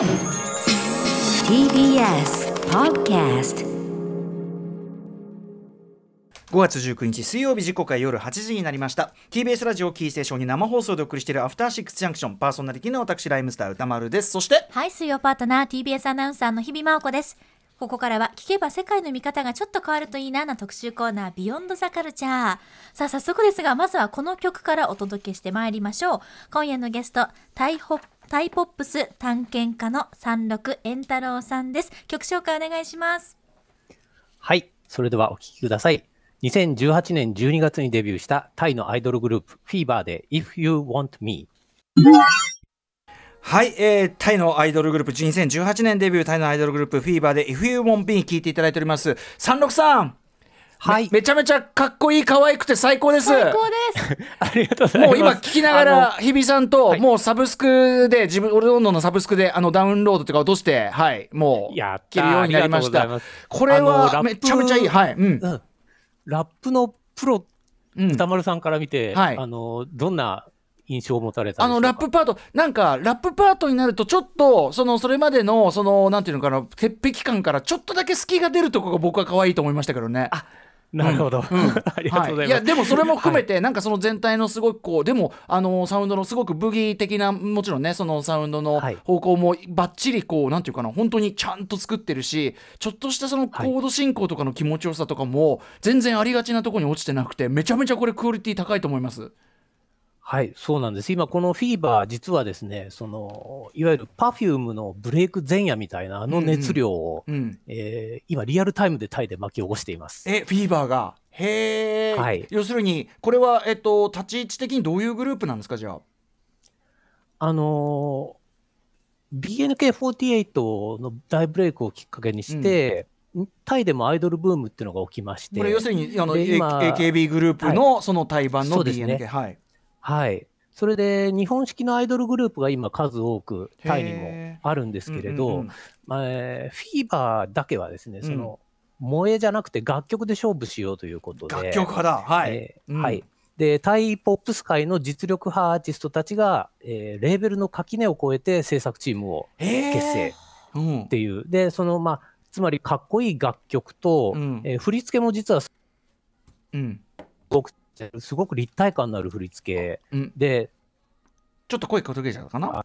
TBS Podcast 5月19日水曜日時刻は夜8時になりました。TBS ラジオキーステーションに生放送でお送りしているアフターシックスジャンクション。パーソナリティの私ライムスター歌丸です。そしてはい、水曜パートナー TBS アナウンサーの日々真央子です。ここからは聞けば世界の見方がちょっと変わるといいなな特集コーナービヨンドザカルチャー。さあ早速ですが、まずはこの曲からお届けしてまいりましょう。今夜のゲスト、タイホタイポップス探検家の三六円太郎さんです。曲紹介お願いします。はい。それではお聴きください。2018年12月にデビューしたタイのアイドルグループ、フィーバーで If You Want Me。はい、えー、タイのアイドルグループ2018年デビュータイのアイドルグループフィーバーで If You Want Me 聞いていただいております。三六さん。はい。めめちゃめちゃかっこいい可愛くて最高です。最高です。ありがとうございます。もう今聞きながら日比さんとはい。もうサブスクで自分俺どんどんのサブスクであのダウンロードとか落としてはいもうや聞けるようになりました。これはめちゃめちゃいい。はい。うん。うん。ラップのプロ、うん。歌丸さんから見て、はい。あの、どんな印象を持たれたあのラップパートなんかラップパートになるとちょっとそのそれまでのそのなんていうのかな鉄壁感からちょっとだけ隙が出るところが僕は可愛いと思いましたけどね。なるほど。ありがとうございます。はい、いやでもそれも含めて、なんかその全体のすごくこうでもあのサウンドのすごくブギー的なもちろんねそのサウンドのはい方向もバッチリこうなんていうかな本当にちゃんと作ってるしちょっとしたそのコード進行とかの気持ちよさとかも全然ありがちなところに落ちてなくてめちゃめちゃこれクオリティ高いと思います。はい、そうなんです。今、このフィーバー、実はですね、その、いわゆる Perfume のブレイク前夜みたいなあの熱量を、うん、えー今、リアルタイムでタイで巻き起こしています。えフィーバーがへえ、はい要するにこれは、えっと、立ち位置的にどういうグループなんですかじゃあ？あのー BNK48 の大ブレイクをきっかけにして、タイでもアイドルブームっていうのが起きまして、これ要するにあの、で A- 今 AKB グループのその対バンのそうですね BNK、はい。はい。それで、日本式のアイドルグループが今数多くタイにもあるんですけれど、うんうんえーフィーバーだけはですね、んその、萌えじゃなくて楽曲で勝負しようということで、楽曲派だ。はい。うんえーはい。で、タイポップス界の実力派アーティストたちが、えーレーベルの垣根を越えて制作チームを結成うんっていう。で、その、まあ、つまりかっこいい楽曲と、うんえー振り付けも実はすうんごく、すごく立体感のある振り付けうん。で、ちょっと声かけちゃったかな？かっ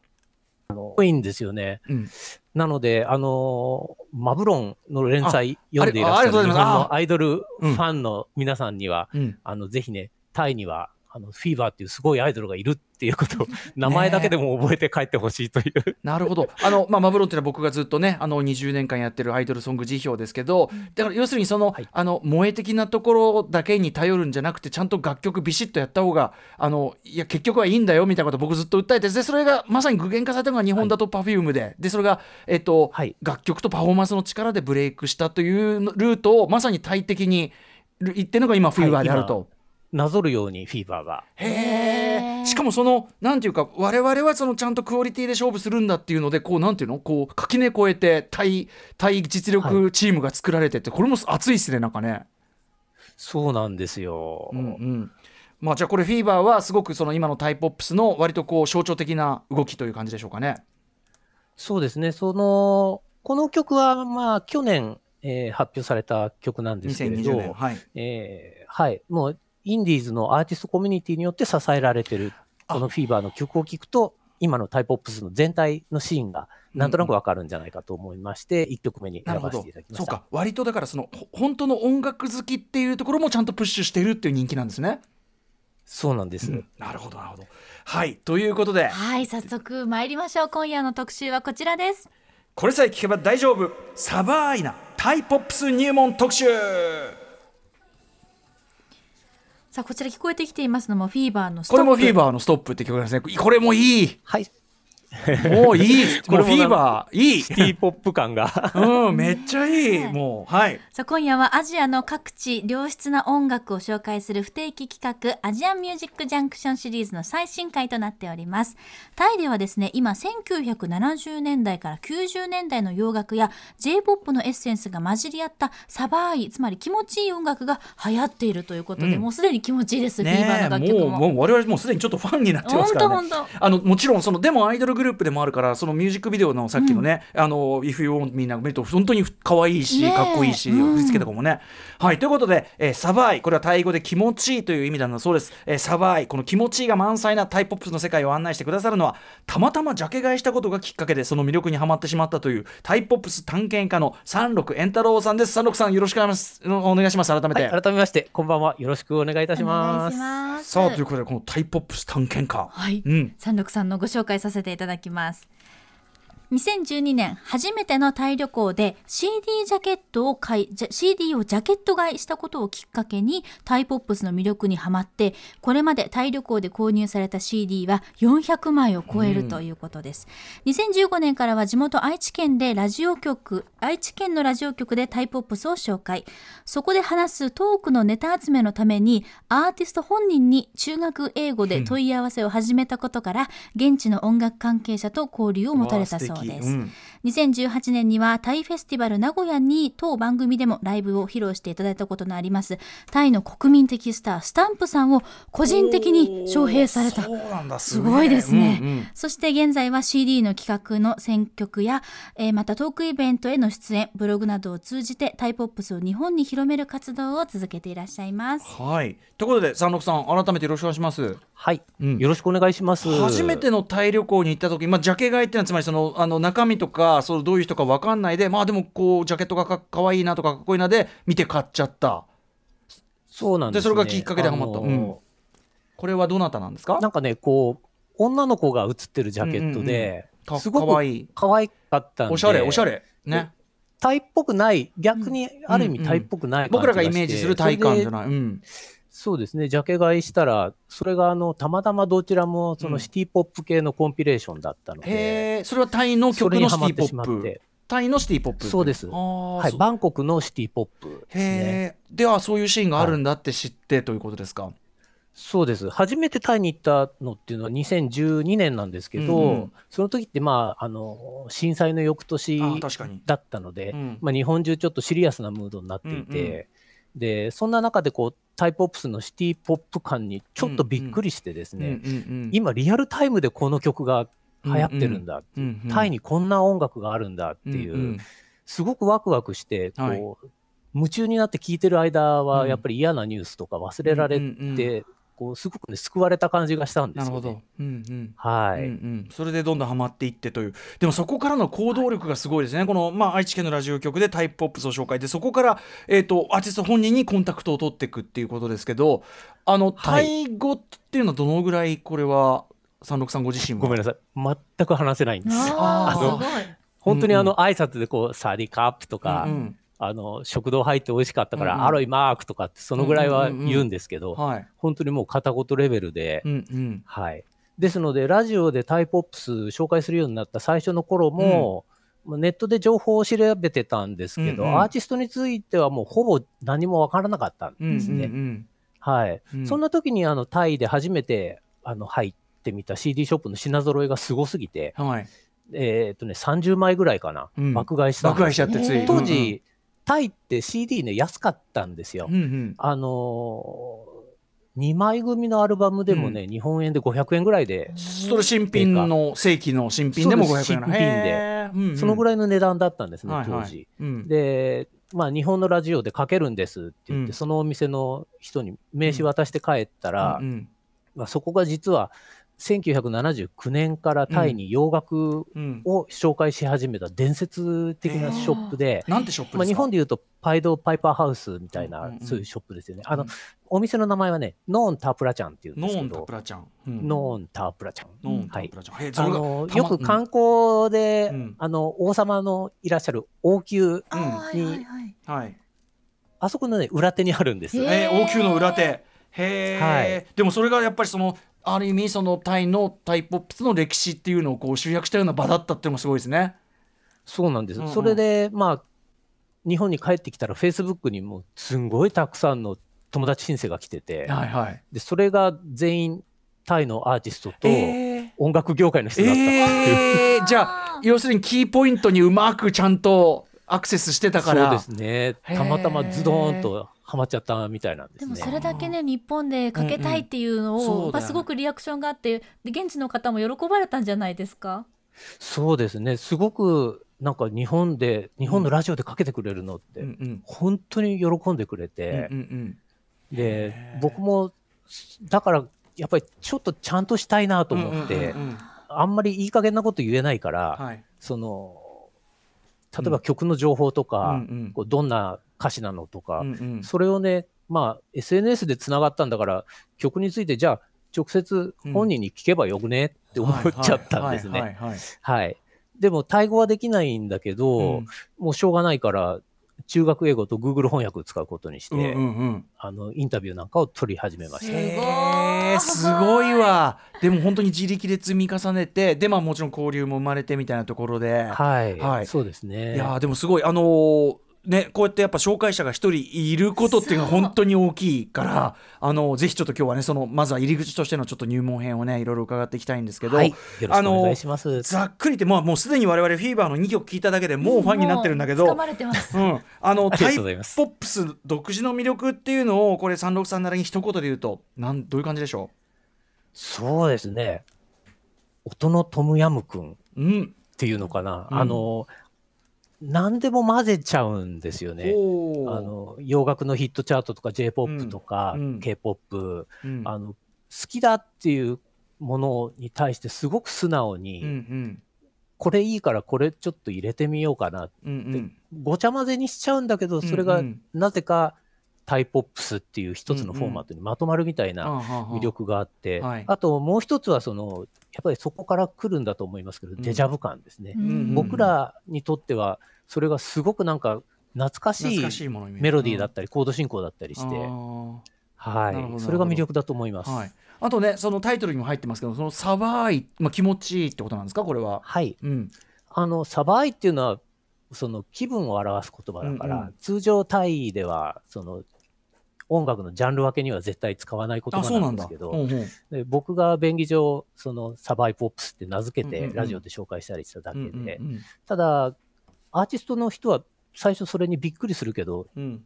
こいいんですよね。うん。なので、あのーマブロンの連載あ読んでいらっしゃる日本のアイドルフうん。ァンの皆さんには、うん。あの、ぜひね、タイには、あの、フィーバーっていうすごいアイドルがいるっていうことを、名前だけでも覚えて帰ってほしいという。なるほど。あの、まあ、マブロンっていうのは僕がずっとね、あの、20年間やってるアイドルソング辞表ですけど、だから要するにその、はいあの、萌え的なところだけに頼るんじゃなくて、ちゃんと楽曲ビシッとやった方が、あの、いや、結局はいいんだよ、みたいなことを僕ずっと訴えて、で、それがまさに具現化されたのが日本だと Perfume で、で、それが、えっと、はい楽曲とパフォーマンスの力でブレイクしたというルートを、まさに大敵に言ってるのが今、フィーバーであると。なぞるようにフィーバーが。へへえ。ーしかもそのなんていうか我々はそのちゃんとクオリティで勝負するんだっていうのでこうなんていうの？こう垣根越えて対対実力チームが作られてって、これも熱いっすねなんかね。そうなんですよ。うんうん。まあじゃあこれフィーバーはすごくその今のタイポップスの割とこう象徴的な動きという感じでしょうかね。そうですね。その、この曲は、まあ、去年、えー発表された曲なんですけれど、2020年はい。えーはい。もう、インディーズのアーティストコミュニティによって支えられてる、このフィーバーの曲を聴くと、今のタイポップスの全体のシーンが、なんとなくわかるんじゃないかと思いまして、1曲目になるほど選ばせていただきました。そうか割とだからそのほ本当の音楽好きっていうところもちゃんとプッシュしてるっていう人気なんですね。そうなんです。なるほどなるほど。はいということではい、早速参りましょう。今夜の特集はこちらです。これさえ聞けば大丈夫サバーイなタイポップス入門特集さあ、こちら聞こえてきていますのもフィーバーの Stop。これもフィーバーのストップって曲なんですねこれもいいはい。もういい。これももうフィーバーいい。シティポップ感が。うんめっちゃいい。もうはい。さあ今夜はアジアの各地良質な音楽を紹介する不定期企画アジアンミュージックジャンクションシリーズの最新回となっております。タイではですね今1970年代から90年代の洋楽や J-POP のエッセンスが混じり合ったサバーイつまり気持ちいい音楽が流行っているということで、うん。もうすでに気持ちいいです、フィーバーの楽曲も。もうもう我々もうすでにちょっとファンになってますからね。本当本あのもちろんそのでもアイドルグルループでもあるからそのミュージックビデオのさっきのね「あの If You Want Me」なんか見ると本当に可愛いし、ねえ。かっこいいし、うん。振り付けとかもね。はいということで、えーサバイこれはタイ語で気持ちいいという意味なんだそうです、えーサバイこの気持ちいいが満載なタイポップスの世界を案内してくださるのはたまたまジャケ買いしたことがきっかけでその魅力にはまってしまったというタイポップス探検家の三六円太郎さんです。三六さんよろしくお願いします。お願いします。改めて、はい、改めまして、こんばんは。よろしくお願いいたします。さあということでこのタイポップス探検家。はい。うん。三六さんのご紹介させていただきます。2012年初めてのタイ旅行で CD ジャケットを買い CD をジャケット買いしたことをきっかけにタイポップスの魅力にはまってこれまでタイ旅行で購入された CD は400枚を超えるということです、2015年からは地元愛知県でラジオ局愛知県のラジオ局でタイポップスを紹介。そこで話すトークのネタ集めのためにアーティスト本人に中学英語で問い合わせを始めたことから、現地の音楽関係者と交流を持たれたそうです、わあ素敵うん。2018年にはタイフェスティバル名古屋に当番組でもライブを披露していただいたことのあります。タイの国民的スタースタンプさんを個人的に招聘された。そうなんだすごいですね、うんうん。そして現在は CD の企画の選曲や、えーまたトークイベントへの出演ブログなどを通じてタイポップスを日本に広める活動を続けていらっしゃいます。はい。ということで三六さん改めてよろしくお願いします。はい、うん。よろしくお願いします。初めてのタイ旅行に行った時、まあ、ジャケ買いっていうのはつまりそのあの中身とかそのどういう人か分かんないでまあでもこうジャケットがかかわいいなとかかっこいいなで見て買っちゃった。そうなんです、ね。でそれがきっかけでハマった。うん。これはどなたなんですか？なんかね、こう、女の子が写ってるジャケットで、かすごくかわいい。可愛かったんで、おしゃれおしゃれ。ね。タイっぽくない、逆にある意味タイっぽくない感じ僕らがイメージする体感じゃい。ない、うん、そうですね、ジャケ買いしたら、それがあのたまたまどちらもそうん。のシティポップ系のコンピレーションだったので、へえそれはタイのそ曲のシティポップ？タイのシティポップ？そうです。はい、バンコクのシティポップですね。ではそういうシーンがあるんだって知ってということですか、そうです。初めてタイに行ったのっていうのは2012年なんですけど、うんうん。その時ってまあ、あの、震災の翌年だったので、うん。まあ日本中ちょっとシリアスなムードになっていて、うんうんで、そんな中でこう、タイポップスのシティポップ感にちょっとびっくりしてですね、今リアルタイムでこの曲が流行ってるんだ、タイにこんな音楽があるんだっていう、すごくワクワクして、こう、はい。夢中になって聞いてる間うん。は、やっぱり嫌なニュースとか忘れられて、こうすごくね、救われた感じがしたんですよ、ね。なるほど。うんうん。はい、うんうん、それでどんどんハマっていってという。でもそこからの行動力がすごいですね、この、まあ、愛知県のラジオ局でタイプポップスを紹介でそこから、えー、とアーティスト本人にコンタクトを取っていくっていうことですけどあのタはい。イ語っていうのはどのぐらいこれは三六さんご自身は？ごめんなさい。全く話せないんです。あーあのすごい。本当にあの挨拶でこう、サディカップとか、うんうんあの、食堂入って美味しかったから、うんうん。アロイマークとかって、そのぐらいは言うんですけど、はい。本当にもう片言レベルで、うんうん。はい。ですので、ラジオでタイポップス紹介するようになった最初の頃も、まあネットで情報を調べてたんですけど、うんうん。アーティストについてはもうほぼ何もわからなかったんうんうんですね。うん。はい。うん。そんな時にあのタイで初めてあの入ってみた CD ショップの品揃えがすごすぎて、はい。えーっとね、30枚ぐらいかな、うん。爆買いしたん爆です買いしちゃってつい。当時、タイって CD ね、安かったんですよ。うんうん。あのー、2枚組のアルバムでもね、日本円で500円ぐらいで、それ新品の正規の新品でも500円。新品で。へー。うんうん。そのぐらいの値段だったんですね、はいはい。当時。うん。で、まあ、日本のラジオでかけるんですって言って、うん。そのお店の人に名刺渡して帰ったら、うんうん。まあ、そこが実は1979年からタイに洋楽うん。を紹介し始めた伝説的なショップで、なんてショップですか？まあ、日本でいうとパイドパイパーハウスみたいな、そういうショップですよね。あの、うん。お店の名前はね、ノーンタープラちゃんっていうんですけどノーンタプ、ラちゃん。うん。ノーンタープラちゃん。ノーンタプラちゃん。よく観光で、うん。あの王様のいらっしゃる王宮、あーはいはいはい。はい。あそこのね、裏手にあるんですえー、王宮の裏手。へえ、はい。でもそれがやっぱりそのある意味そのタイのタイポップスの歴史っていうのをこう集約したような場だったっていうのもすごいですね。そうなんです。うんうんそれで、まあ、日本に帰ってきたら、フェイスブックにもすんごいたくさんの友達申請が来てて、はいはい。でそれが全員タイのアーティストとえー音楽業界の人だったっていう。えー、じゃあ要するにキーポイントにうまくちゃんとアクセスしてたから。そうですね。たまたまズドーンとハマっちゃったみたいなんでね。ですもそれだけね日本でかけたいっていうのを、うん。うんまあ、すごくリアクションがあってで現地の方も喜ばれたんじゃないですか？そうですね。すごくなんか日本で、日本のラジオでかけてくれるのって、うん。うん本当に喜んでくれうんて、うん。で、僕も、だから、やっぱりちょっとちゃんとしたいなとうん思って、うんうんうん。あんまりいい加減なこと言えないから、はい。その、例えば曲の情報とか、うんうん。こうどんな歌詞なのとか、うんうん。それをね、まあ、SNS でつながったんだから、曲について、じゃあ、直接本人に聞けばよくね？って思っちゃったんですね。はいはいはいはい。でも、タイ語はできないんだけど、うん。もうしょうがないから、中学英語と Google 翻訳を使うことにして、うんうんうん。あの、インタビューなんかを取り始めました。すごい。へーすごいわ。でも本当に自力で積み重ねてでまあもちろん交流も生まれてみたいなところで、はい。はい。そうですね。いやーでもすごい。あのーね、こうやってやっぱ紹介者が一人いることっていうのは本当に大きいからあのぜひちょっと今日はねそのまずは入り口としてのちょっと入門編をねいろいろ伺っていきたいんですけど、はい。よろしくお願いします。ざっくりって、まあ、もうすでに我々フィーバーの2曲聴いただけでもうファンになってるんだけどもうタイポップス独自の魅力っていうのをこれ363なりに一言で言うとなんどういう感じでしょそうですね。音のトムヤムくんっう、うん、ていうのかな。うんあの、何でも混ぜちゃうんですよね。あの洋楽のヒットチャートとか J-POP とか、うん。うん K-POP、うん。あの好きだっていうものに対してすごく素直に、うんうん。これいいからこれちょっと入れてみようかなうんうん。ごちゃ混ぜにしちゃうんだけどそれがなぜかタイポップスっていう一つのフォーマットにまとまるみたいな魅力があって、はい。あともう一つはそのやっぱりそこから来るんだと思いますけど、ん。デジャブ感ですね、うん僕らにとってはそれがすごくなんか懐かし懐いかしいものに見える。メロディーだったりコード進行だったりして、はい、それが魅力だと思います。はい、あとねそのタイトルにも入ってますけどそのサバイ、まあ、気持ちいいってことなんですか？これは。はい、うん。あのサバイっていうのはその気分を表す言葉だから、うんうん。通常タイではその音楽のジャンル分けには絶対使わない言あそうなんだ。葉なんですけど、ほうほうで僕が便宜上そのサバイポップスって名付けうんうんうんてラジオで紹介したりしただけで、うんうんただアーティストの人は最初それにびっくりするけどうん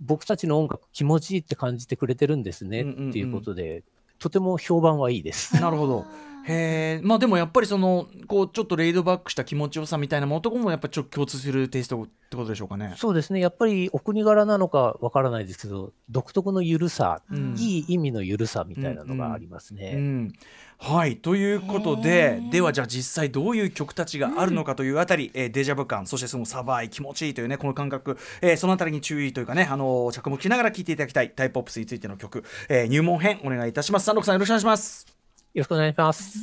僕たちの音楽気持ちいいって感じてくれてるんですねうんうんうんっていうことで、とても評判はいいです。なるほど。へえまあでもやっぱりそのこうちょっとレイドバックした気持ちよさみたいなものとこもやっぱりちょっと共通するテイストってことでしょうかね。そうですね。やっぱりお国柄なのかわからないですけど独特のゆるさ、うんいい意味のゆるさみたいなのがありますね。うん、はい。ということでではじゃあ実際どういう曲たちがあるのかというあたり、えーデジャブ感そしてそのサバイ気持ちいいというねこの感覚、えーそのあたりに注意というかね、あのー着目しながら聴いていただきたいタイプオップスについての曲、えー入門編お願いいたします。三六さんよろしくお願いしますよろしくお願いします。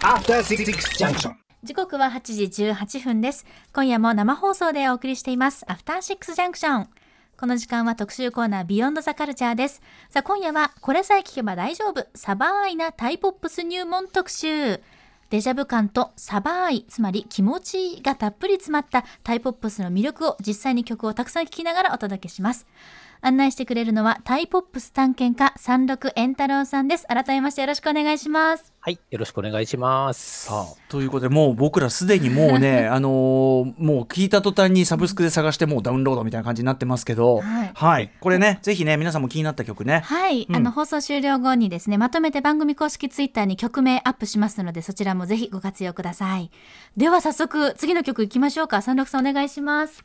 After Six Junction. 時刻は8時18分です。今夜も生放送でお送りしています。アフターシックスジャンクション。この時間は特集コーナービヨンドザカルチャーです。さあ今夜はこれさえ聞けば大丈夫。サバーイなタイポップス入門特集。デジャブ感とサバーイ、つまり気持ちがたっぷり詰まったタイポップスの魅力を実際に曲をたくさん聴きながらお届けします。案内してくれるのはタイポップス探検家三六円太郎さんです。改めましてよろしくお願いします。はい、よろしくお願いします。さあということでもう僕らすでにもうね あのーもう聞いた途端にサブスクで探してもうダウンロードみたいな感じになってますけど。はい。これねぜひね皆さんも気になった曲ね。はい、うん。あの放送終了後にですねまとめて番組公式ツイッターに曲名アップしますのでそちらもぜひご活用ください。では早速次の曲いきましょうか。山麓さんお願いします。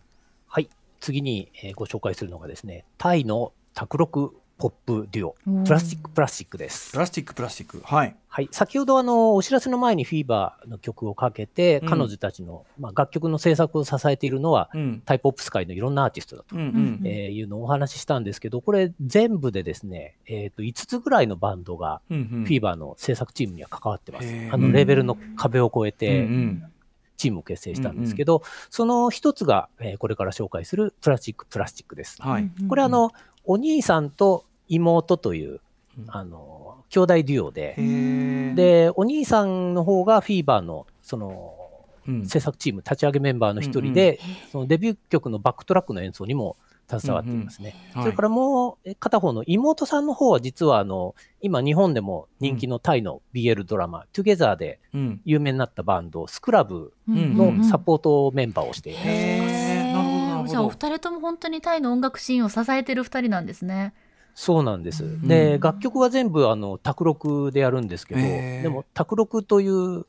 はい、次に、えーご紹介するのがですね、タイの宅録ポップデュオ。うん、プラスチックプラスチックです。プ。ラスティックプラスティック。はい。はい、先ほどあのお知らせの前にフィーバーの曲をかけて、うん。彼女たちの、まあ、楽曲の制作を支えているのは、うん。タイポップス界のいろんなアーティストだと、うんうんえーいうのをお話ししたんですけど、これ全部でですね、えー、と5つぐらいのバンドが、うんうん。フィーバーの制作チームには関わってます。へー。あのレーベルの壁を越えうんうてんチームを結成したんですけど、その一つが、えーこれから紹介するプラスチックプラスチックです。はい。これあの、お兄さんと妹という、うん。あの、兄弟デュオで、で、お兄さんの方がフィーバーの、その、うん。制作チーム、立ち上げメンバーの一人で、そのデビュー曲のバックトラックの演奏にも携わっていますね。はい。それからもうえ片方の妹さんの方は実はあの、今日本でも人気のタイの BL ドラマ、トゥゲザーでうん。有名になったバンド、スクラブうん。のサポートメンバーをしています。へー。なるほどなるほど。じゃあお二人とも本当にタイの音楽シーンを支えてる二人なんですね。そうなんです。ん。で、楽曲は全部あの宅録でやるんですけど、でも宅録という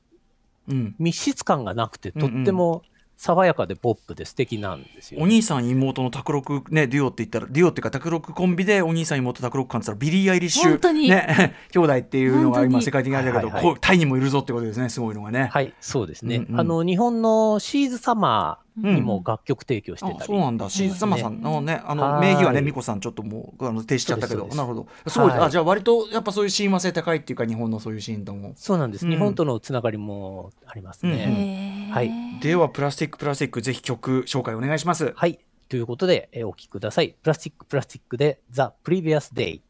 うん。密室感がなくて、うんうん。とっても爽やかでポップで素敵なんですよ、お兄さん妹の宅録ねデュオって言ったらデュオっていうか宅録コンビでお兄さん妹宅録感って言ったらビリー・アイリッシュ本当に。ね 兄弟っていうのが本当に。今世界的にあるけど、はいはいタイにもいるぞってことですねすごいのがね。はい、そうですね。うんうん。あの、日本のシーズサマーにも楽曲提供してたり。あそうなんだ、シーズサマーさんのね、あのはい名義はね、美子さん、ちょっともうあの停止しちゃったけど、なるほど、すごい、はいあじゃあ、割とやっぱそういう親和性高いっていうか、日本のそういうシーンとも。そうなんです。うん日本とのつながりもありますうんね。へーはいでは、プラスティック・プラスティック、ぜひ曲紹介お願いします。はい。ということで、えーお聴きください。プラスティックプラスティックで The Previous Day。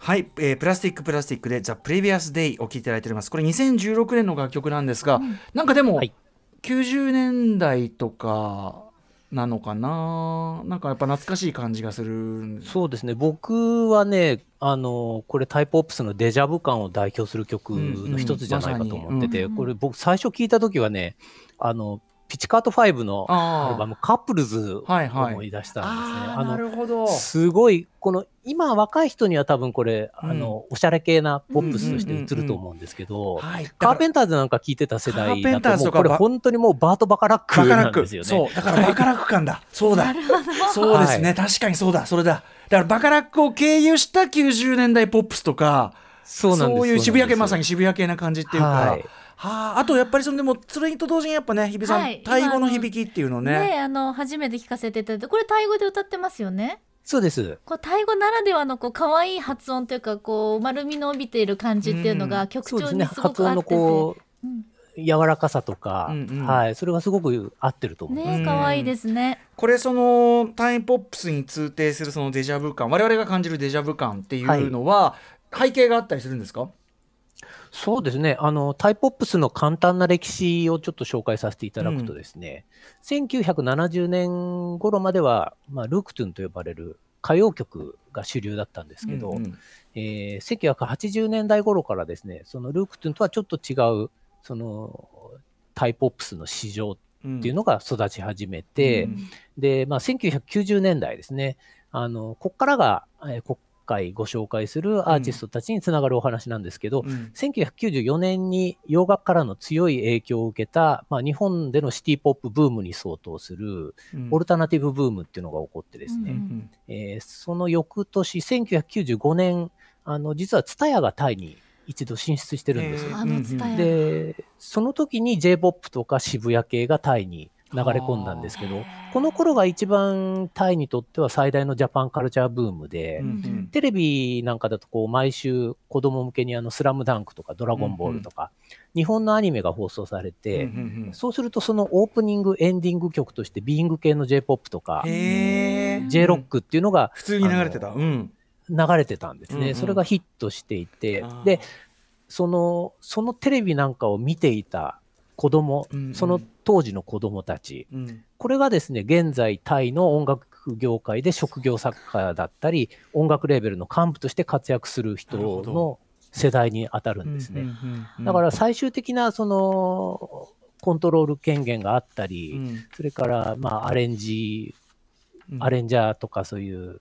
はい、えープラスティック・プラスティックで、ザ・プレビアス・デイお聴きいただいております。これ、2016年の楽曲なんですが、なんかでも、はい90年代とかなのかな、なんかやっぱ懐かしい感じがする。そうですね。僕はね、あの、これタイプオプスのデジャブ感を代表する曲の一つじゃないかと思ってて、うんうんこれ僕最初聞いた時はね、あの、ピチカート5のアあルバムカップルズをはいはい。思い出したんですね。あーなるほど。すごい、この今若い人には多分これ、うん。あの、おしゃれ系なポップスとして映ると思うんですけど、はい、カーペンターズなんか聞いてた世代だと、もうこれ本当にもうバート・バカラックバカラックなんですよね。そうだからバカラック感だ。そうだ。そうですね、確かにそうだ。それだ。だからバカラックを経由した90年代ポップスとかそうなんです。いう渋谷系まさにに渋谷系な感じっていうか、はいはあ、あとやっぱりそのでもそれと同時にやっぱね日比さん、はいタイ語の響きっていうのねねあの初めて聞かせていただいてこれタイ語で歌ってますよね？そうです。こうタイ語ならではのこう可愛い発音というかこう丸みの帯びている感じっていうのうんが曲。調にすご発音のく合ってて、こう、うん柔らかさとか、うんうんはい、それがすごく合ってると思います。ね可愛いですね。これそのタイムポップスに通底するそのデジャブ感我々が感じるデジャブ感っていうのは、背景があったりするんですか？そうですね。あの、タイポップスの簡単な歴史をちょっと紹介させていただくとですね、1970年頃までは、まあ、ルークトゥンと呼ばれる歌謡曲が主流だったんですけど、うんうん。えー1980年代頃からですね、そのルークトゥンとはちょっと違う、その、タイポップスの市場っていうのが育ち始めて、うん。で、まあ、1990年代ですね、あの、ここからが、えー今回ご紹介するアーティストたちにつながるお話なんですけど、うん。1994年に洋楽からの強い影響を受けた、まあ、日本でのシティポップブームに相当するうん。オルタナティブブームっていうのが起こってですね、ううんん。えーその翌年、1995年、あの実は TSUTAYA がタイに一度進出してるんですよ。あのツタヤで、その時に J-POP とか渋谷系がタイに流れ込んだんですけど、この頃が一番タイにとっては最大のジャパンカルチャーブームで、うんうん。テレビなんかだとこう毎週子供向けにあのスラムダンクとかドラゴンボールとか、日本のアニメが放送されて、うんうんうん。そうするとそのオープニング、エンディング曲としてビーイング系の J-POP とか、へー。J-ROCK っていうのが普通に流れてた。うん。流れてたんですね。うんうんそれがヒットしていてで、その、そのテレビなんかを見ていた子供、うんうん。その当時の子供たち、うん。これがですね、現在タイの音楽業界で職業作家だったり、音楽レーベルの幹部として活躍する人の世代に当たるんですね。だから最終的なそのコントロール権限があったり、うん。それからまあアレンジ、うん。アレンジャーとかそういううん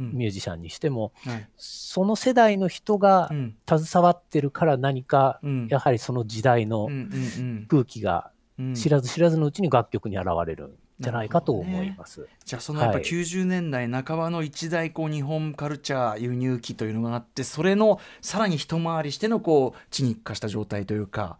ミュージシャンにしても、はい。その世代の人がうん。携わってるから何か、うん。やはりその時代の空気がうん。知らず知らずのうちに楽曲に現れるんじゃないかと思います。じゃあそのやっぱはい。90年代半ばの一大こう日本カルチャー輸入期というのがあってそれのさらに一回りしてのこう地に化した状態というか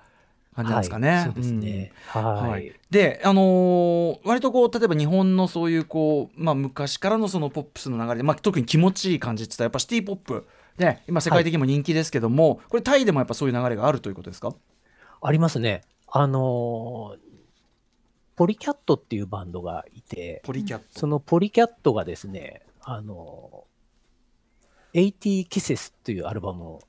感じなんですかね。はい、そうですね。うんはい。はい、で、あのー割とこう例えば日本のそういうこう、まあ、昔からのそのポップスの流れで、まあ、特に気持ちいい感じって言ったらやっぱシティポップね今世界的にも人気ですけども、これタイでもやっぱそういう流れがあるということですか？ありますね。あのーポリキャットっていうバンドがいて、ポリキャット。そのポリキャットがですね、あのー、80 Kisses っていうアルバムを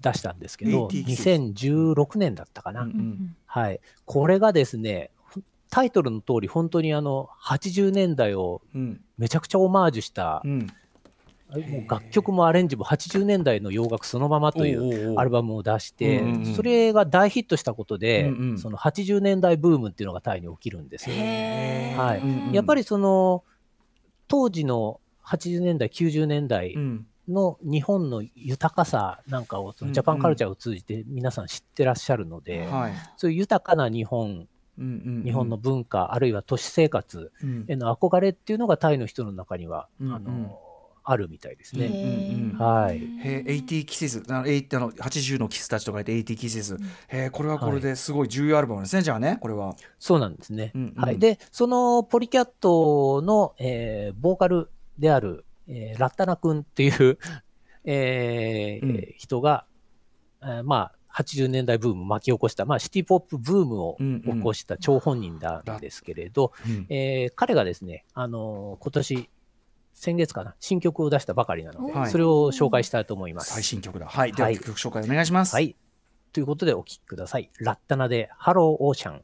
出したんですけど、80 Kisses 2016年だったかな。うんうん。はい。これがですね、タイトルの通り本当にあの、80年代をうん。めちゃくちゃオマージュしたう、ん。もう楽曲もアレンジも80年代の洋楽そのままというアルバムを出して、うんうんうん。それが大ヒットしたことで、うんうん。その80年代ブームっていうのがタイに起きるんですよ。はい。うんうんやっぱりその当時の80年代、90年代うんの日本の豊かさなんかをそのジャパンカルチャーを通じて皆さん知ってらっしゃるので、はいそういう豊かな日本、うんうんうん日本の文化、あるいは都市生活うんへの憧れっていうのがタイの人の中には、うんうんあのあるみたいですね。うんうんはい。へえ、80キセス、あの、80あの80のキスたちと書いて80キセス。へえ、これはこれですごい重要アルバムですね、じゃあね、これは。そうなんですね。うんうんはい。で、そのポリキャットの、えーボーカルである、えーラッタナ君っていう、えーうん人が、えーまあ、80年代ブームを巻き起こした、まあ、シティポップブームをうんうん起こした張本人なんですけれど、うんえー彼がですね、あのー今年、先月かな、新曲を出したばかりなので、はいそれを紹介したいと思います。最新曲だ。はい。では、はい曲紹介お願いします。はい。ということでお聴きください。ラッタナでハローオーシャン。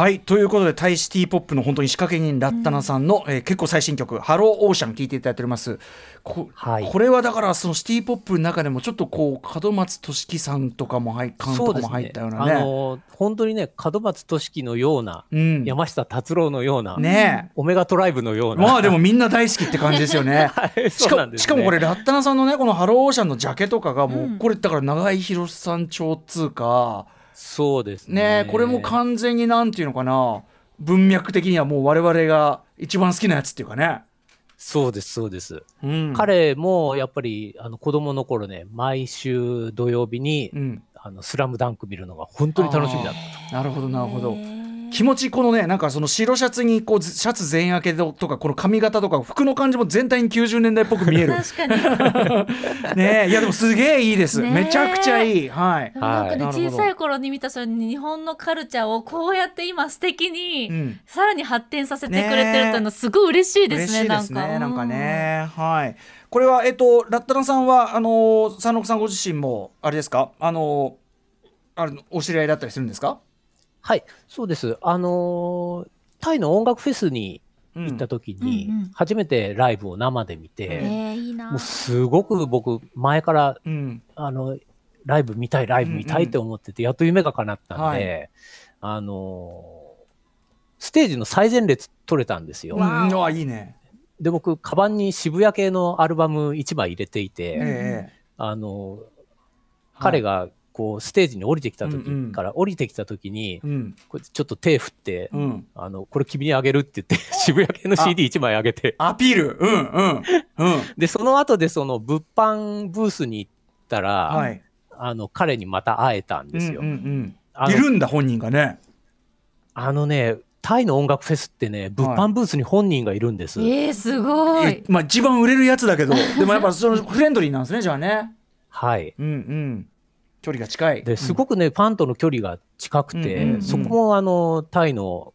はい。ということで、タイシティポップの本当に仕掛け人、ラッタナさんの、えー結構最新曲、ハローオーシャン聴いていただいております。こはいこれはだから、そのシティポップの中でも、ちょっとこう、門松俊樹さんとかも入、監督も入ったようなね。あのー本当にね、門松俊樹のような、うん。山下達郎のような、ねオメガトライブのようえ。な。まあでもみんな大好きって感じですよね。はい、しかもこれ、ラッタナさんのね、このハローオーシャンのジャケとかが、もう、うんこれ、だから長井宏さん調っつうか、そうですね。ねえこれも完全になんていうのかな、文脈的にはもう我々が一番好きなやつっていうかね。そうです、そうです。うん、彼もやっぱりあの子供の頃ね、毎週土曜日に、うん、あのスラムダンク見るのが本当に楽しみだった。なるほどなるほど気持ちこのねなんかその白シャツにこうシャツ全開けとかこの髪型とか服の感じも全体に90年代っぽく見える。確かに。ねえいやでもすげえいいです、めちゃくちゃいい。はい。なんかね、小さい頃に見たその日本のカルチャーをこうやって今素敵に、うん。さらに発展させてくれてるっていうのすごい嬉しいですね嬉しいですねなんか。うねはい。これはえっとラッタナさんはあの三六さんご自身もあれですか？あのあれお知り合いだったりするんですか？はい、そうです。あのータイの音楽フェスに行った時に初めてライブを生で見て、もうすごく僕、前からうん。あの、ライブ見たい、ライブ見たいって思ってて、やっと夢が叶ったんで、はあのーステージの最前列取れたんですよ。わうん。あ。いいね。で、僕、カバンに渋谷系のアルバム1枚入れていて、ええ。あのー彼が、こう、ステージに降りてきた時から、降りてきた時に、うん。これちょっと手振って、うん。あの、これ君にあげるって言って、渋谷系の CD1 枚あげて、アピール。うんうんうん。で、その後でその物販ブースに行ったら、はい。あの、彼にまた会えたんですよ。いるんだ本人がね。あのね、タイの音楽フェスってね、物販ブースに本人がいるんです。えー、すごい。えまあ一番売れるやつだけど。でもやっぱそのフレンドリーなんですねじゃあね。はい。うんうん距離が近い。で、すごくね、ファンとの距離が近くて、うんうんうん。そこもあの、タイの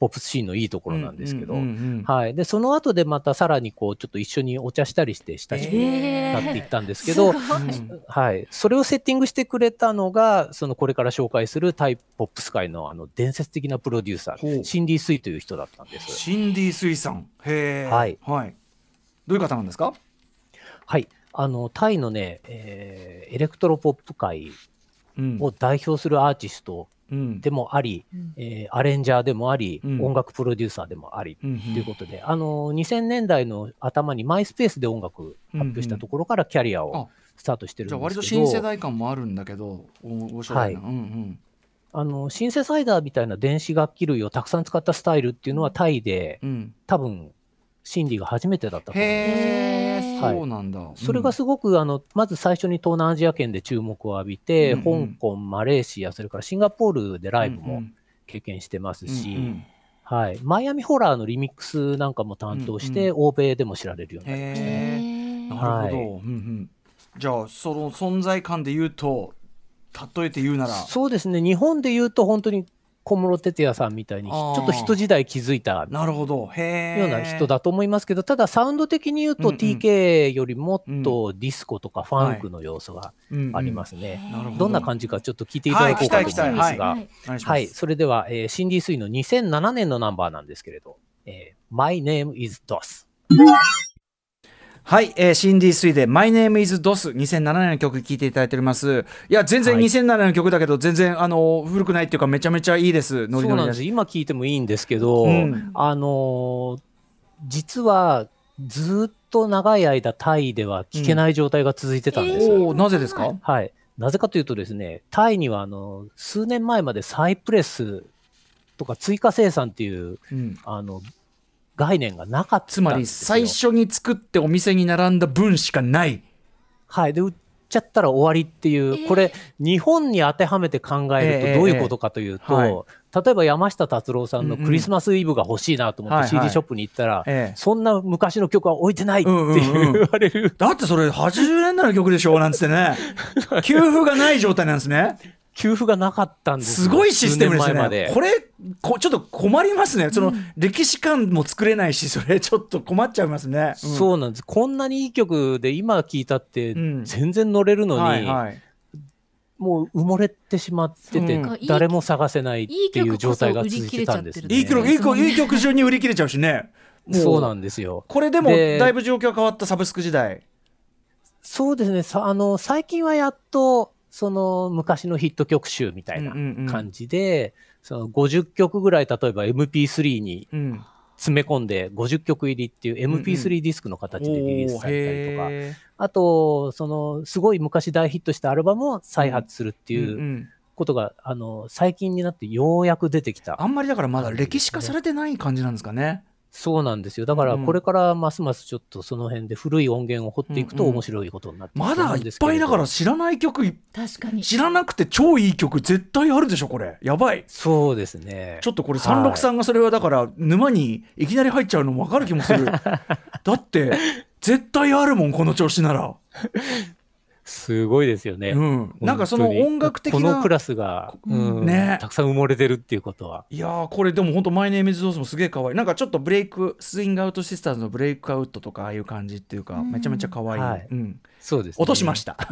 ポップスシーンのいいところなんですけど、うんうんうんはい。で、その後でまたさらにこう、ちょっと一緒にお茶したりして親しくえー。なっていったんですけど、すごい。うんはい。それをセッティングしてくれたのが、そのこれから紹介するタイポップス界のあの伝説的なプロデューサー、シンディ・スイという人だったんです。シンディ・スイさん。へえはい。はい。どういう方なんですか？はい。あの、タイのね、えーエレクトロポップ界うん。を代表するアーティストうん。でもあり、うん。えーアレンジャーでもあり、うん。音楽プロデューサーでもあり、うんうん。ということで、あの、2000年代の頭にマイスペースで音楽発表したところからキャリアあをスタートしてるじゃあ割んですけど、と新世代感もあるんだけどお面白いな、はいうんうんあの、シンセサイザーみたいな電子楽器類をたくさん使ったスタイルっていうのはタイでうん多分、シンディが初めてだったと思うんです。そうなんだ、それがすごく、あの、まず最初に東南アジア圏で注目を浴びて、うんうん。香港、マレーシア、それからシンガポールでライブもうん経験してますうんし、うん。はい。マイアミホラーのリミックスなんかも担当して、う欧米でも知られるようになりましたね。えなーるほど、はい。うんうん、じゃあその存在感で言うと例えて言うなら。そうですね。日本で言うと本当に小室哲哉さんみたいに、ちょっと一時代築いたなるほど。へえような人だと思いますけど、ただサウンド的に言うと TK よりもっとディスコとかファンクの要素がありますすね。ど。どんな感じかちょっと聞いていただこうかと思い聞きたい聞きたい。が、はい。はい、それでは、えーシンディ・スイの2007年のナンバーなんですけれど、えー My Name is DOS。はい、えーシンディ・スイで「My Name is DOS」2007年の曲聴いていただいております。いや全然はい。2007年の曲だけど全然あの古くないっていうかめちゃめちゃいいですノリノリです。今聞いてもいいんですけど、うん。あのー実はずっと長い間タイでは聞けない状態が続いてたんです。よ。おおなぜですか？はい。なぜかというとですね、タイにはあの数年前までサイプレスとか追加生産っていううん。あの概念がなかったつまりよ。最初に作ってお店に並んだ分しかない。はい。で、売っちゃったら終わりっていう、えー。これ、日本に当てはめて考えるええとどういうことかというと、ええはい。例えば山下達郎さんのクリスマスイブが欲しいなと思って CD ショップに行ったら、ええそんな昔の曲は置いてないって言われる。だってそれ80年代の曲でしょなんつってね。給付がない状態なんですね給付がなかったんですよ。すごいシステムです数年前まで。ねこれこちょっと困りますね。その、歴史観も作れないしそれちょっと困っちゃいますね、うん。そうなんです。こんなにいい曲で今聴いたってうん。全然乗れるのに、はいはい。もう埋もれてしまってて、うん。誰も探せないっていう状態が続いてたんですね。いい曲いい曲いい曲順に売り切れちゃうしね。もそうなんですよ。これでもでだいぶ状況変わったサブスク時代。そうですね。さあの、最近はやっと、その昔のヒット曲集みたいな感じで、その50曲ぐらい例えば MP3 にうん詰め込んで50曲入りっていう MP3 ディスクの形でリリースされたりとか、へあと、そのすごい昔大ヒットしたアルバムを再発するってーいうことが、あの、最近になってようやく出てきた。あ。んまりだからまだ歴史化されてない感じなんですかねそうなんですよ。だからうん。これからますますちょっとその辺で古い音源を掘っていくと面白いことになってまだいっぱいだから知らない曲。い確かに。知らなくて超いい曲絶対あるでしょこれ。やばい。そうですね。ちょっとこれ363がそれはだから沼にいきなり入っちゃうのも分かる気もする。だって絶対あるもんこの調子なら、すごいですよね。うん、なんかその音楽的なこのクラスが、うん。ね。たくさん埋もれてるっていうことは。いやーこれでも本当 My Name is DOS もすげえ可愛い。なんかちょっとブレイクスイングアウトシスターズの Breakout とかああいう感じっていうかうん。めちゃめちゃ可愛い、はい。うん、そうです、ね。落としました。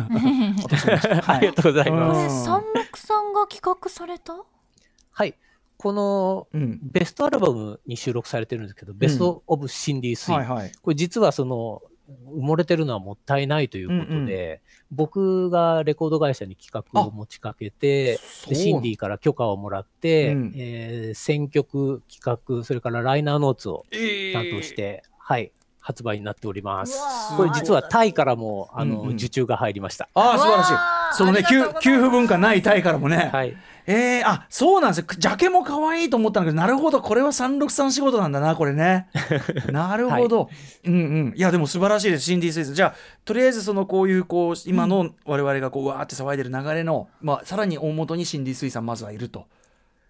落としました、ありがとうございうん。ます。これ山麓さんが企画された？はい。このうん、ベストアルバムに収録されてるんですけど、 Best of シンディ・スイ、はいはい。これ実はその、埋もれてるのはもったいないということで、僕がレコード会社に企画を持ちかけて、でシンディから許可をもらって、うん。えー選曲、企画、それからライナーノーツをえー。担当して、はい、発売になっております。これ実はタイからも、あの、うんうん。受注が入りました。ああ素晴らしい。そのね給給付文化ないタイからもね、はい。えー、あそうなんですよ。ジャケも可愛いと思ったんだけどなるほど。これは363仕事なんだなこれね。なるほど、うんうん。いやでも素晴らしいです。シンディ・スイスじゃあとりあえずそのこういうこう今の我々がこううわーって騒いでる流れの、まあ、さらに大元にシンディ・スイさんまずはいると、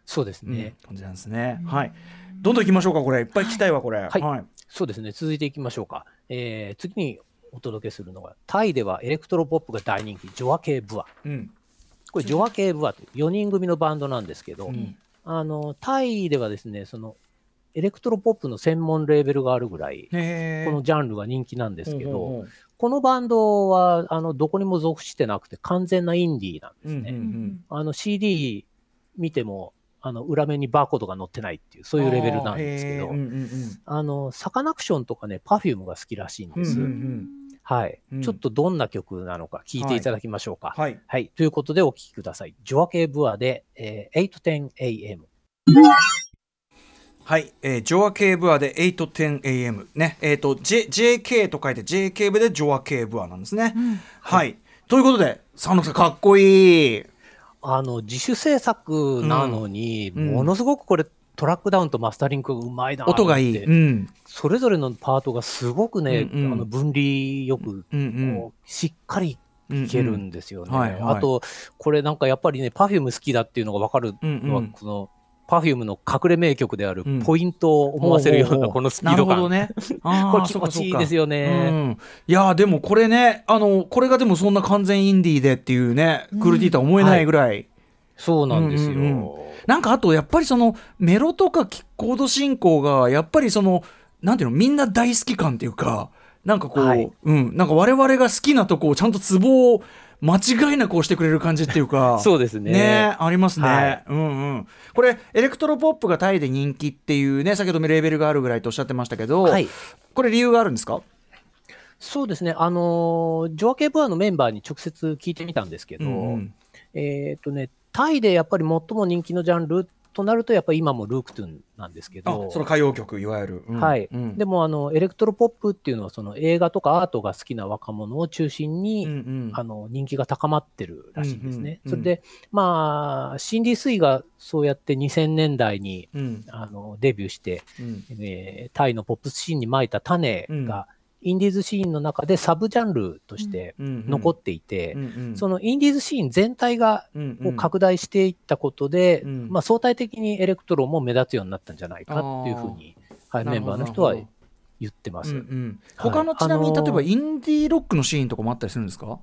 そうですね。ね感じなんですね、はい。どんどん行きましょうかこれ。いっぱい聞きたいわこれ。はい。はい、そうですね。続いていきましょうか。えー次にお届けするのが、タイではエレクトロポップが大人気、ジョア系ブア。うんこれ、ジョア系ブアという4人組のバンドなんですけど、うん。あの、タイではですね、その、エレクトロポップの専門レーベルがあるぐらい、このジャンルが人気なんですけど、このバンドは、あの、どこにも属してなくて、完全なインディーなんですね。うんうんうん。あの、CD 見ても、あの、裏面にバーコードが載ってないっていう、そういうレベルなんですけどあーへー。うん、うんうん。あの、サカナクションとかね、パフュームが好きらしいんです。うんうんうんはい、うん。ちょっとどんな曲なのか聞いていただきましょうか。はい。はい。ということでお聴きください。ジョア系ブアで、えー、810am。はい、えー、ジョアケーブアで 810am ね。えっ、と、J、JK と書いて JK 部でジョアケーブアなんですね、はい。ということで三六さんかっこいい。あの、自主制作なのに、うん。ものすごくこれ、トラックダウンとマスタリングがうまいな音がいい、うん、それぞれのパートがすごくね、うんうん。あの分離よく、うんうん。こうしっかりいけるんですよね。うんうん。はいはい。あと、これなんかやっぱりね、 Perfume 好きだっていうのがわかるのは、うんうん。この、パフュームの隠れ名曲であるうん。ポイントを思わせるようなこのスピード感。なるほどね。これ気持ちいいですよね。うん、いやーでもこれねあのこれがでもそんな完全インディーでっていうね、クルティーとは思えないぐらい、そうなんですよ。うんうんなんかあとやっぱりそのメロとかコード進行がやっぱりそのなんていうのみんな大好き感っていうかなんかこう、はいうんなんか我々が好きなとこをちゃんとツボを間違いなく押してくれる感じっていうか そうですね。ねありますね、はいうんうんこれエレクトロポップがタイで人気っていうね先ほどもレーベルがあるぐらいとおっしゃってましたけど、はい。これ理由があるんですか？そうですね。あのージョアケーブアのメンバーに直接聞いてみたんですけど、うんうんえっ、とね、タイでやっぱり最も人気のジャンルとなると、やっぱり今もルークトゥンなんですけど、その歌謡曲いわゆる、うん。はい。うん、でもあのエレクトロポップっていうのはその映画とかアートが好きな若者を中心に、うんうん。あの人気が高まってるらしいんですね。うんうんそれでまあシンディ・スイがそうやって2000年代にうん。あのデビューして、うん。えータイのポップスシーンに撒いた種が、インディーズシーンの中でサブジャンルとして残っていて、うんうん。そのインディーズシーン全体がうんこう拡大していったことで、うん。まあ、相対的にエレクトロも目立つようになったんじゃないかっていうふうに、はい、メンバーの人は言ってます。うんうん。はい。他のちなみに、あのー例えばインディーロックのシーンとかもあったりするんですか？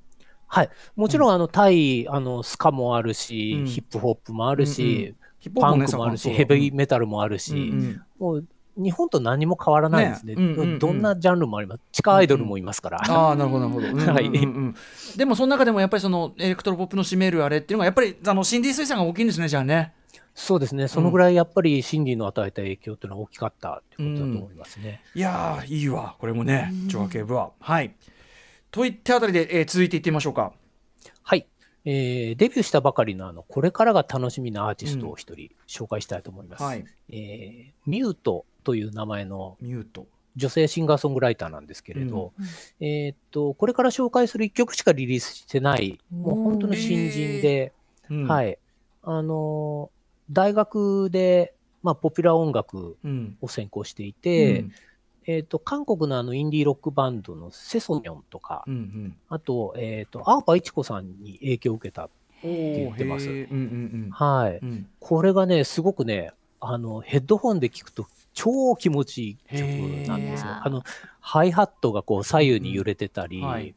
はい。もちろん、あの、タイ、あの、スカもあるし、うん。ヒップホップもあるし、ヒップホッパンクもあるし、ヘビーメタルもあるし、うんうん。もう、日本と何も変わらないですね。ね。うんうんうん。どんなジャンルもあります。地下アイドルもいますから。ああなるほどなるほど、うんうんうんうん。はい。でもその中でもやっぱりそのエレクトロポップの占めるあれっていうのがやっぱりあのシンディ・スイさんが大きいんですねじゃあね。そうですね。そのぐらいやっぱりシンディの与えた影響っていうのは大きかったっていうことだと思いますね。いやーいいわこれもねジョ部は。はい。といったあたりで、えー続いていってみましょうか。はい。えーデビューしたばかりのあの、これからが楽しみなアーティストを一人紹介したいと思います。はい。えーミュートという名前のミュート。女性シンガーソングライターなんですけれど、えーっと、これから紹介する一曲しかリリースしてない、もう本当の新人で、うん。はい。あのー大学で、まあ、ポピュラー音楽うん。を専攻していて、うん。えーっと、韓国のあの、インディーロックバンドのセソニョンとか、うんうん。あと、えーっと、アーパイチコさんに影響を受けた。おー言ってます。へー。うんうんはい。これがね、すごくね、あの、ヘッドホンで聞くと超気持ちいい曲なんですよ。あの、ハイハットがこう左右に揺れてたり、うんはい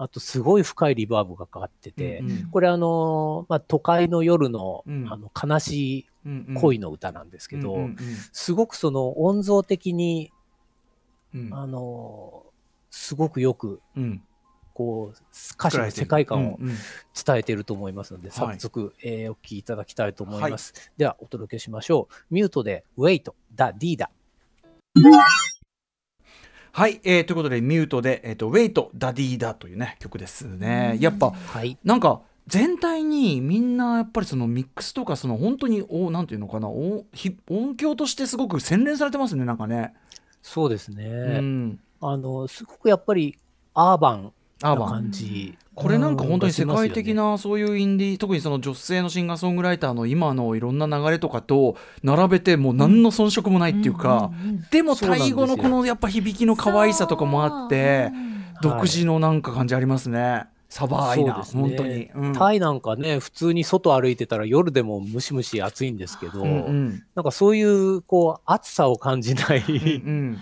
あとすごい深いリバーブがかかってて、うんうん。これあの、まあ、都会の夜の,、うん。あの悲しい恋の歌なんですけど、うんうんすごくその音像的に、うん。あの、すごくよく、うんこう、歌詞の世界観を伝えていると思いますので、はい早速、えーお聴きいただきたいと思います。では、お届けしましょう。ミュートで、Wait, da, d だ。はい、えーということでミュートで、えー、とウェイトダディだというね曲ですねやっぱはい。なんか全体にみんなやっぱりそのミックスとかその本当におなんていうのかなおひ音響としてすごく洗練されてますねなんかね、そうですね。うん、あの、すごくやっぱり、アーバンなアーバン感じ。これなんか本当に世界的うんなそういうインディー特にその女性のシンガーソングライターの今のいろんな流れとかと並べてもう何の遜色もないっていうか、でもタイ語のこのやっぱ響きの可愛さとかもあって独自のなんか感じありますね。サバーイな、ね本当に。うんタイなんかね、普通に外歩いてたら夜でもムシムシ暑いんですけど、うんうんなんかそういう、こう、暑さを感じないうん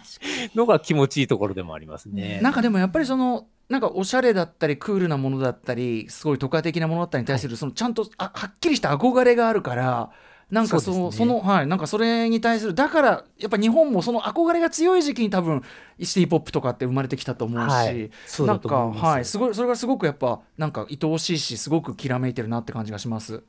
のが気持ちいいところでもありますね。なんかでもやっぱりそのなんかおしゃれだったりクールなものだったりすごい都会的なものだったりに対するそのちゃんとあはっきりした憧れがあるからなんかそのそ,、そのはいなんかそれに対するだからやっぱ日本もその憧れが強い時期に多分シティポップとかって生まれてきたと思うし、はいそうなんかだと思いますはいすごいそれがすごくやっぱなんか愛おしいしすごくきらめいてるなって感じがします。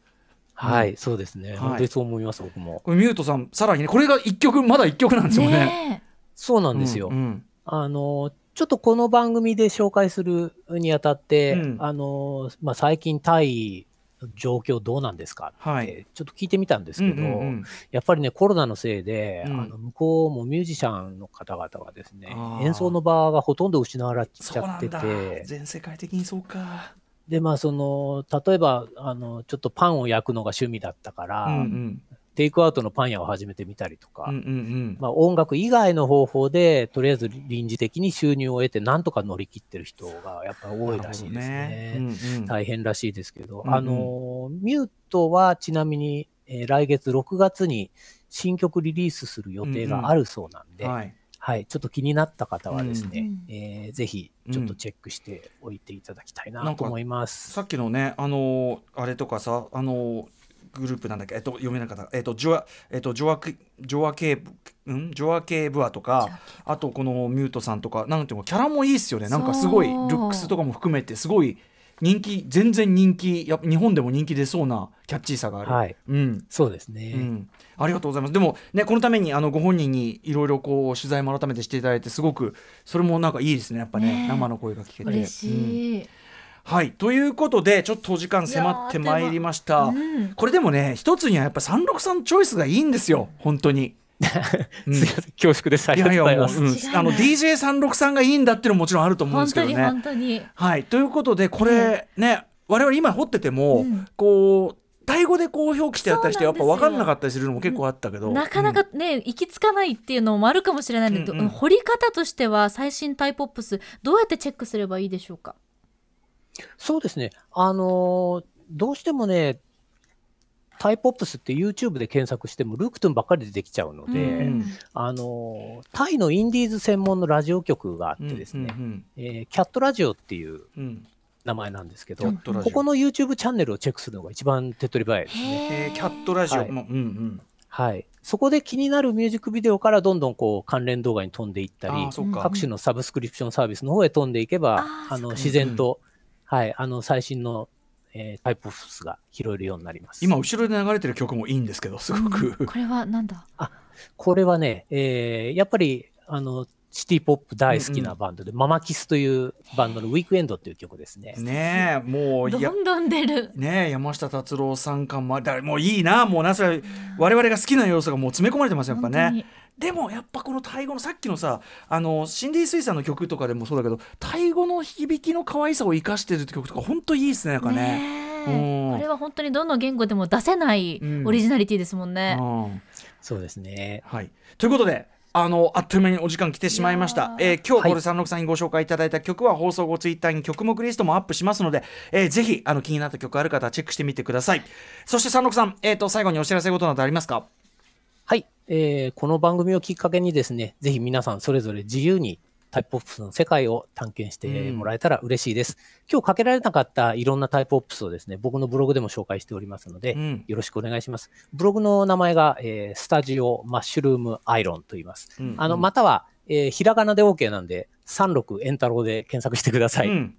はい、そうですね。はい本当にそう思います、僕も。これミュートさんさらにねこれが一曲まだ一曲なんですよね。ねそうなんですよ。うんうんあの、ちょっとこの番組で紹介するにあたって、うん。あの、まあ、最近タイの状況どうなんですかって、はいちょっと聞いてみたんですけど、うんうんうん。やっぱりね、コロナのせいで、うん。あの向こうもミュージシャンの方々がですね演奏の場がほとんど失われちゃってて、全世界的にそうか。で、まあ、その、例えば、あの、ちょっとパンを焼くのが趣味だったから、うんうんテイクアウトのパン屋を始めてみたりとか、うんうんうん。まあ、音楽以外の方法で、とりあえず臨時的に収入を得て、なんとか乗り切ってる人がやっぱ多いらしいですね。大変らしいですけど、うんうん。あの、ミュートはちなみに、えー来月6月に新曲リリースする予定があるそうなんで、はい。はい、ちょっと気になった方はですね、うんえーぜひちょっとチェックしておいていただきたいなと思います。さっきのねあのーあれとかさあのーグループなんだっけ？えっと読めなかった。えっとジョアえっとジョアクジョアケーブん？ジョアケーブアとかあとこのミュートさんとかなんていうのキャラもいいっすよね。なんかすごいルックスとかも含めてすごい人気全然人気や日本でも人気出そうなキャッチーさがある、はい。うん。そうですね。うん、ありがとうございます。でもね、このためにあのご本人にいろいろこう取材も改めてしていただいて、すごくそれもなんかいいですね。やっぱね、ねえ。生の声が聞けて。嬉しうん。い。はい。ということでちょっとお時間迫ってまいりました、うん。これでもね一つにはやっぱ363チョイスがいいんですよ本当に。うん。恐縮です。ありがいやいやとうございます。もう、うん、あの DJ363 がいいんだっていうのももちろんあると思うんですけどね。本当にはい。ということでこれね我々今掘ってても、うん。こうタイ語でこう表記してやったりしてやっぱ分かんなかったりするのも結構あったけど、なかなかね、行き着かないっていうのもあるかもしれないんだけど、うんうん。掘り方としては最新タイポップスどうやってチェックすればいいでしょうか？そうですね。あのーどうしてもね、タイポップスって YouTube で検索してもルークトゥンばっかり出てきちゃうので、うんあのータイのインディーズ専門のラジオ局があってですね、うんえーキャットラジオっていううん。うん名前なんですけどここの YouTube チャンネルをチェックするのが一番手っ取り早いですね。えーキャットラジオ、はい。もうんうん。はい。そこで気になるミュージックビデオからどんどんこう関連動画に飛んでいったり各種のサブスクリプションサービスの方へ飛んでいけば、あの自然と、はい、あの最新の、えータイプオフスが拾えるようになります。今後ろで流れてる曲もいいんですけどすごく、これはなんだ？これはね、えーやっぱりあのシティポップ大好きなバンドで、ママキスというバンドのウィークエンドっていう曲ですね。ねえもうやどんどん出る。ねえ山下達郎さん感もだもういいなもうなそれ我々が好きな要素がもう詰め込まれてますよやっぱね。でもやっぱこのタイ語のさっきのさあのシンディ・スイさんの曲とかでもそうだけどタイ語の響きの可愛さを生かしてるって曲とか本当いいですねなんかね。ねえ。うん。これは本当にどの言語でも出せないうん。オリジナリティですもんね、うん。そうですね。はい、ということであのあっという間にお時間来てしまいました、えー今日はい。これ三六さんにご紹介いただいた曲は放送後ツイッターに曲目リストもアップしますので、えーぜひあの気になった曲ある方はチェックしてみてください。そして三六さん、えー、と最後にお知らせことなどありますか？はい、えーこの番組をきっかけにですね、ぜひ皆さんそれぞれ自由にタイプオプスの世界を探検してもらえたら嬉しいです。今日かけられなかったいろんなタイプオプスをですね、僕のブログでも紹介しておりますので、うんよろしくお願いします。ブログの名前が、えースタジオマッシュルームアイロンと言います。うんあの、うんまたは、えーひらがなで OK なんで、36エンタロウで検索してください。うん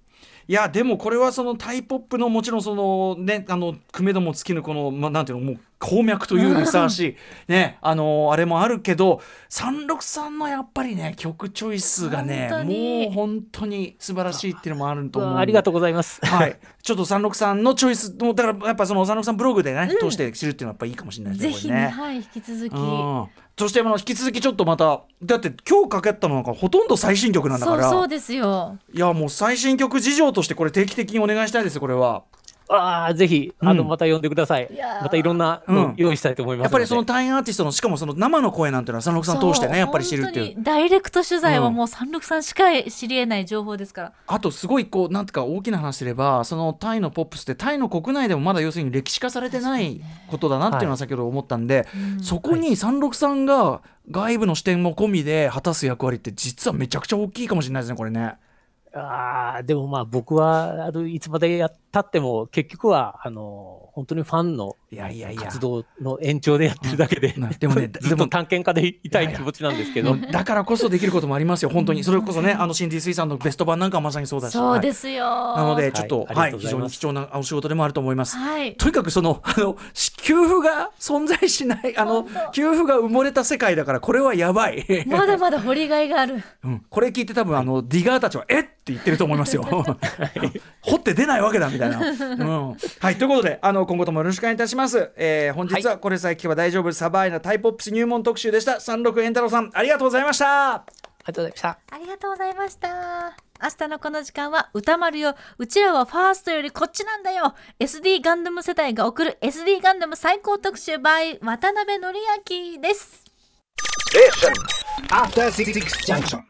いやでもこれはそのタイポップのもちろんそのねあのくめども尽きぬこの、まあ、なんていうのもう鉱脈というにふさわしいねあのあれもあるけど363のやっぱりね曲チョイスがねもう本当に素晴らしいっていうのもあると思う。ありがとうございます。はい、ちょっと363のチョイスもだからやっぱその363ブログでね、通して知るっていうのはやっぱいいかもしれないですね。ぜひねはい引き続き。うん。そしてあの引き続きちょっとまただって今日かけたのなんかほとんど最新曲なんだから。そうそうですよ。いやもう最新曲事情としてこれ定期的にお願いしたいですよこれは。ああ、ぜひ、あの、うんまた呼んでください。またいろんなうんの用意したいと思います。やっぱりその単位アーティストのしかもその生の声なんていうのは363通してねやっぱり知るっていう本当にダイレクト取材はうんもう363しか知り得ない情報ですから、あとすごいこうなんていうか大きな話すればそのタイのポップスってタイの国内でもまだ要するに歴史化されてないことだなっていうのは先ほど思ったんで、うんそこに363が外部の視点も込みで果たす役割って実はめちゃくちゃ大きいかもしれないですねこれね。ああ、でもまあ僕は、あの、いつまでやったっても、結局は、あの、本当にファンのいやいやいや。活動の延長でやってるだけで、うん。でもね ずっと探検家でいたい気持ちなんですけど、だからこそできることもありますよ本当に。それこそねあのシンディ・スイさんのベスト版なんかはまさにそうだし。そうではい。すよ。なのでちょっと、はい。非常に貴重なお仕事でもあると思います。はい。とにかくそのあの給付が存在しないあの給付が埋もれた世界だからこれはやばい。まだまだ掘りがいがある。うん、これ聞いて多分あのディガーたちは「えっ!」って言ってると思いますよ。掘って出ないわけだみたいな。うん、はいということであの今後ともよろしくお願いいたします。えー本日はこれさえ聞けば大丈夫サバイナタイポップス入門特集でした。36エンタロウさんありがとうございました。ありがとうございました。ありがとうございました明日のこの時間は歌丸ようちらはファーストよりこっちなんだよ SD ガンダム世代が送る SD ガンダム最高特集 by 渡辺則明です After Six Junction.